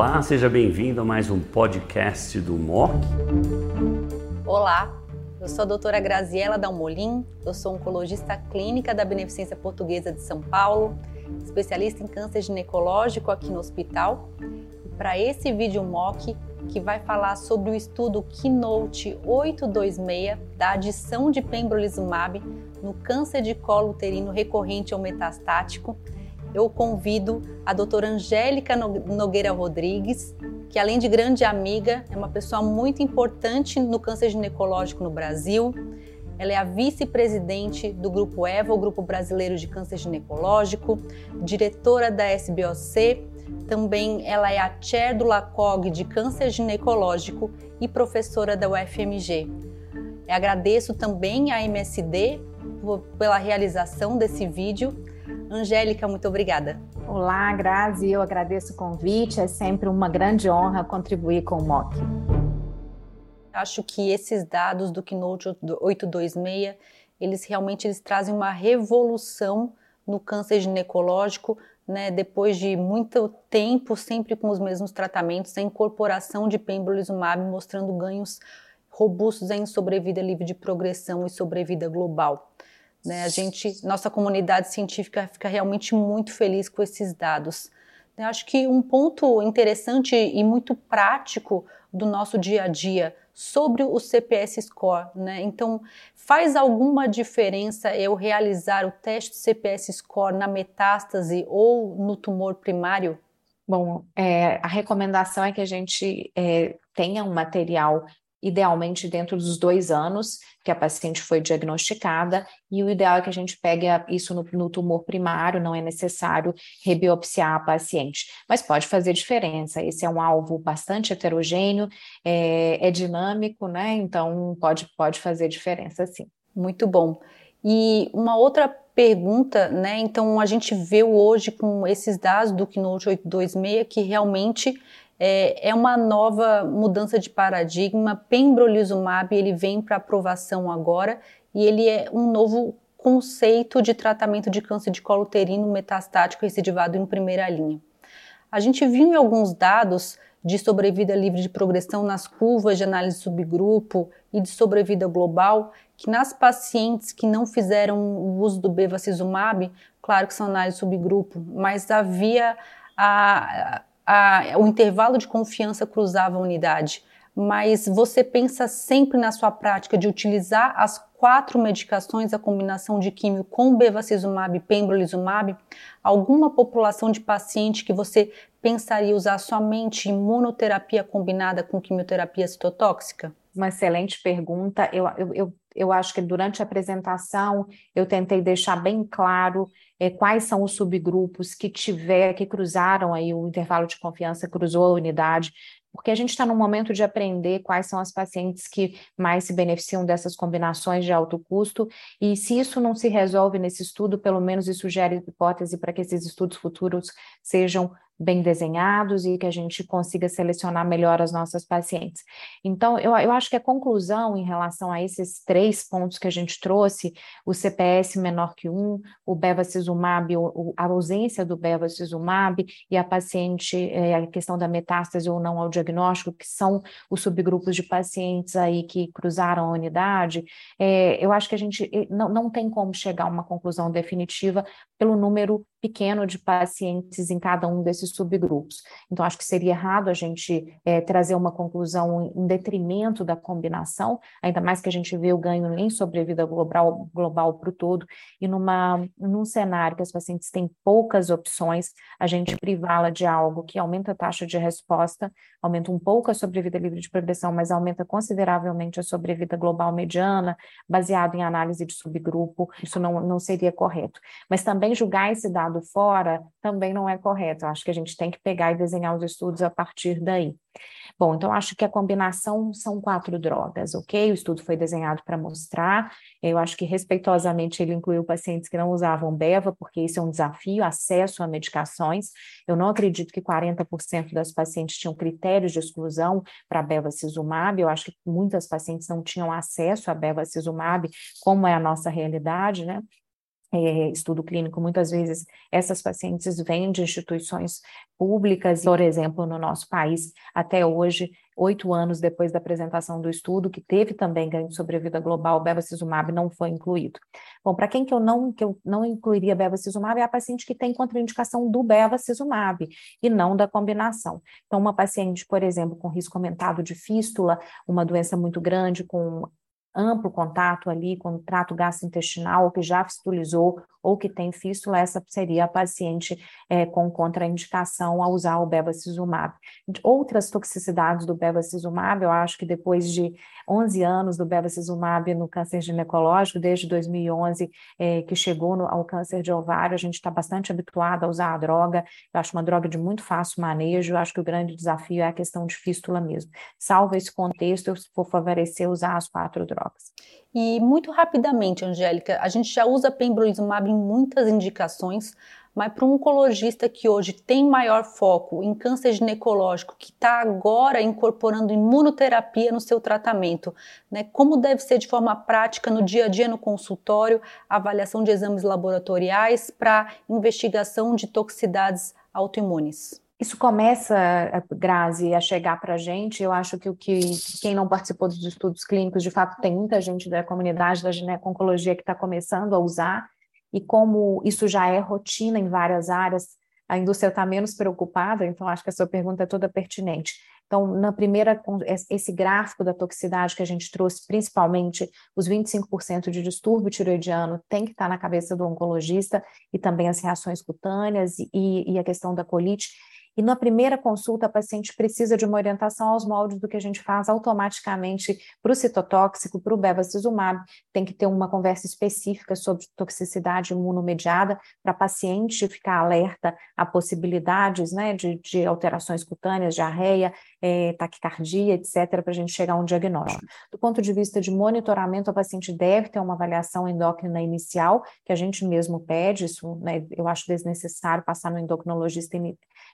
Olá, seja bem-vindo a mais um podcast do MOC. Olá, eu sou a doutora Graziela Dalmolin, eu sou oncologista clínica da Beneficência Portuguesa de São Paulo, especialista em câncer ginecológico aqui no hospital. E para esse vídeo MOC, que vai falar sobre o estudo Keynote 826 da adição de pembrolizumab no câncer de colo uterino recorrente ou metastático, eu convido a doutora Angélica Nogueira Rodrigues, que além de grande amiga, é uma pessoa muito importante no câncer ginecológico no Brasil. Ela é a vice-presidente do Grupo EVA, o Grupo Brasileiro de Câncer Ginecológico, diretora da SBOC, também ela é a chair do LACOG de Câncer Ginecológico e professora da UFMG. Eu agradeço também à MSD pela realização desse vídeo Angélica, muito obrigada. Olá, Grazi, eu agradeço o convite, é sempre uma grande honra contribuir com o MOC. Acho que esses dados do Keynote 826, eles realmente eles trazem uma revolução no câncer ginecológico, né, depois de muito tempo sempre com os mesmos tratamentos, a incorporação de pembrolizumab mostrando ganhos robustos em sobrevida livre de progressão e sobrevida global. Né? A gente, nossa comunidade científica fica realmente muito feliz com esses dados. Eu acho que um ponto interessante e muito prático do nosso dia a dia sobre o CPS score, né? Então, faz alguma diferença eu realizar o teste CPS score na metástase ou no tumor primário? Bom, é, a recomendação é que a gente é, tenha um material idealmente dentro dos dois anos que a paciente foi diagnosticada, e o ideal é que a gente pegue isso no, no, tumor primário, não é necessário rebiopsiar a paciente. Mas pode fazer diferença, esse é um alvo bastante heterogêneo, é, é dinâmico, né? Então pode, pode fazer diferença sim. Muito bom. E uma outra pergunta, né? Então a gente vê hoje com esses dados do Keynote 826 que realmente é, é uma nova mudança de paradigma. Pembrolizumab ele vem para aprovação agora e ele é um novo conceito de tratamento de câncer de colo uterino metastático recidivado em primeira linha. A gente viu em alguns dados de sobrevida livre de progressão nas curvas de análise subgrupo e de sobrevida global, que nas pacientes que não fizeram o uso do bevacizumab, claro que são análise subgrupo, mas havia a, a, o intervalo de confiança cruzava a unidade, mas você pensa sempre na sua prática de utilizar as quatro medicações, a combinação de químio com bevacizumab e pembrolizumab, alguma população de paciente que você pensaria usar somente imunoterapia combinada com quimioterapia citotóxica? Uma excelente pergunta. Eu, eu, eu, eu acho que durante a apresentação eu tentei deixar bem claro é, quais são os subgrupos que tiver, que cruzaram aí o intervalo de confiança, cruzou a unidade, porque a gente está no momento de aprender quais são as pacientes que mais se beneficiam dessas combinações de alto custo, e se isso não se resolve nesse estudo, pelo menos isso gera hipótese para que esses estudos futuros sejam bem desenhados e que a gente consiga selecionar melhor as nossas pacientes. Então, eu, eu acho que a conclusão em relação a esses três pontos que a gente trouxe, o CPS menor que um, o bevacizumab, a ausência do bevacizumab e a paciente, é, a questão da metástase ou não ao diagnóstico, que são os subgrupos de pacientes aí que cruzaram a unidade, é, eu acho que a gente não, não tem como chegar a uma conclusão definitiva pelo número pequeno de pacientes em cada um desses subgrupos. Então, acho que seria errado a gente é, trazer uma conclusão em detrimento da combinação, ainda mais que a gente vê o ganho em sobrevida global, global para o todo, e numa, num cenário que as pacientes têm poucas opções, a gente privá-la de algo que aumenta a taxa de resposta, aumenta um pouco a sobrevida livre de progressão, mas aumenta consideravelmente a sobrevida global mediana, baseado em análise de subgrupo, isso não, não seria correto. Mas também julgar esse dado fora também não é correto. Eu acho que a gente tem que pegar e desenhar os estudos a partir daí. Bom, então acho que a combinação são quatro drogas, ok? O estudo foi desenhado para mostrar. Eu acho que respeitosamente ele incluiu pacientes que não usavam beva, porque isso é um desafio, acesso a medicações. Eu não acredito que 40% das pacientes tinham critérios de exclusão para bevacizumab. Eu acho que muitas pacientes não tinham acesso a bevacizumab, como é a nossa realidade, né? É, estudo clínico, muitas vezes essas pacientes vêm de instituições públicas, por exemplo, no nosso país, até hoje, oito anos depois da apresentação do estudo, que teve também ganho de sobrevida global, o bevacizumab não foi incluído. Bom, para quem que eu não que eu não incluiria bevacizumab é a paciente que tem contraindicação do bevacizumab e não da combinação. Então, uma paciente, por exemplo, com risco aumentado de fístula, uma doença muito grande com amplo contato ali com o trato gastrointestinal, que já fistulizou ou que tem fístula, essa seria a paciente é, com contraindicação a usar o bevacizumab. Outras toxicidades do bevacizumab, eu acho que depois de 11 anos do bevacizumab no câncer ginecológico, desde 2011 é, que chegou no, ao câncer de ovário, a gente está bastante habituado a usar a droga, eu acho uma droga de muito fácil manejo, eu acho que o grande desafio é a questão de fístula mesmo. Salvo esse contexto, eu vou favorecer usar as quatro drogas. E muito rapidamente, Angélica, a gente já usa pembrolizumab em muitas indicações, mas para um oncologista que hoje tem maior foco em câncer ginecológico, que está agora incorporando imunoterapia no seu tratamento, né, como deve ser de forma prática no dia a dia no consultório, avaliação de exames laboratoriais para investigação de toxicidades autoimunes? Isso começa, Grazi, a chegar para a gente. Eu acho que o que quem não participou dos estudos clínicos, de fato, tem muita gente da comunidade da gineco-oncologia que está começando a usar, e como isso já é rotina em várias áreas, a indústria está menos preocupada, então acho que a sua pergunta é toda pertinente. Então, na primeira, esse gráfico da toxicidade que a gente trouxe, principalmente os 25% de distúrbio tiroidiano, tem que estar tá na cabeça do oncologista, e também as reações cutâneas e, e a questão da colite. E na primeira consulta, a paciente precisa de uma orientação aos moldes do que a gente faz automaticamente para o citotóxico, para o bevacizumab. Tem que ter uma conversa específica sobre toxicidade imunomediada para a paciente ficar alerta a possibilidades né, de, de alterações cutâneas, diarreia, é, taquicardia, etc., para a gente chegar a um diagnóstico. Do ponto de vista de monitoramento, a paciente deve ter uma avaliação endócrina inicial, que a gente mesmo pede, isso né, eu acho desnecessário passar no endocrinologista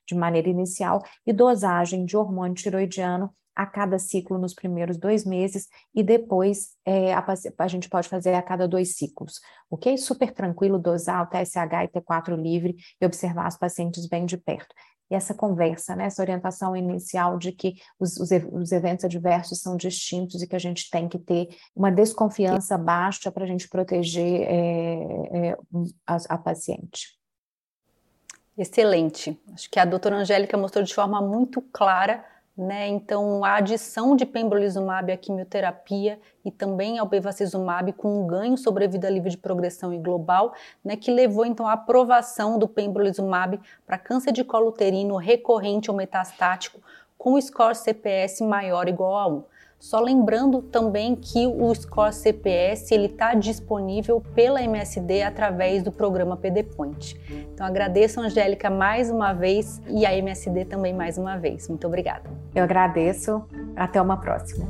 de maneira inicial, e dosagem de hormônio tiroidiano a cada ciclo nos primeiros dois meses e depois é, a, a, gente pode fazer a cada dois ciclos, ok? Super tranquilo dosar o TSH e T4 livre e observar os pacientes bem de perto e essa conversa, né, essa orientação inicial de que os, os, os, eventos adversos são distintos e que a gente tem que ter uma desconfiança baixa para a gente proteger é, é, a, a paciente. Excelente. Acho que a doutora Angélica mostrou de forma muito clara né? Então, a adição de pembrolizumab à quimioterapia e também ao bevacizumab com um ganho sobre a vida livre de progressão e global, né, que levou então à aprovação do pembrolizumab para câncer de colo uterino recorrente ou metastático com score CPS maior ou igual a 1. Só lembrando também que o Score CPS ele está disponível pela MSD através do programa PDPoint. Então agradeço a Angélica mais uma vez e a MSD também mais uma vez. Muito obrigada. Eu agradeço. Até uma próxima.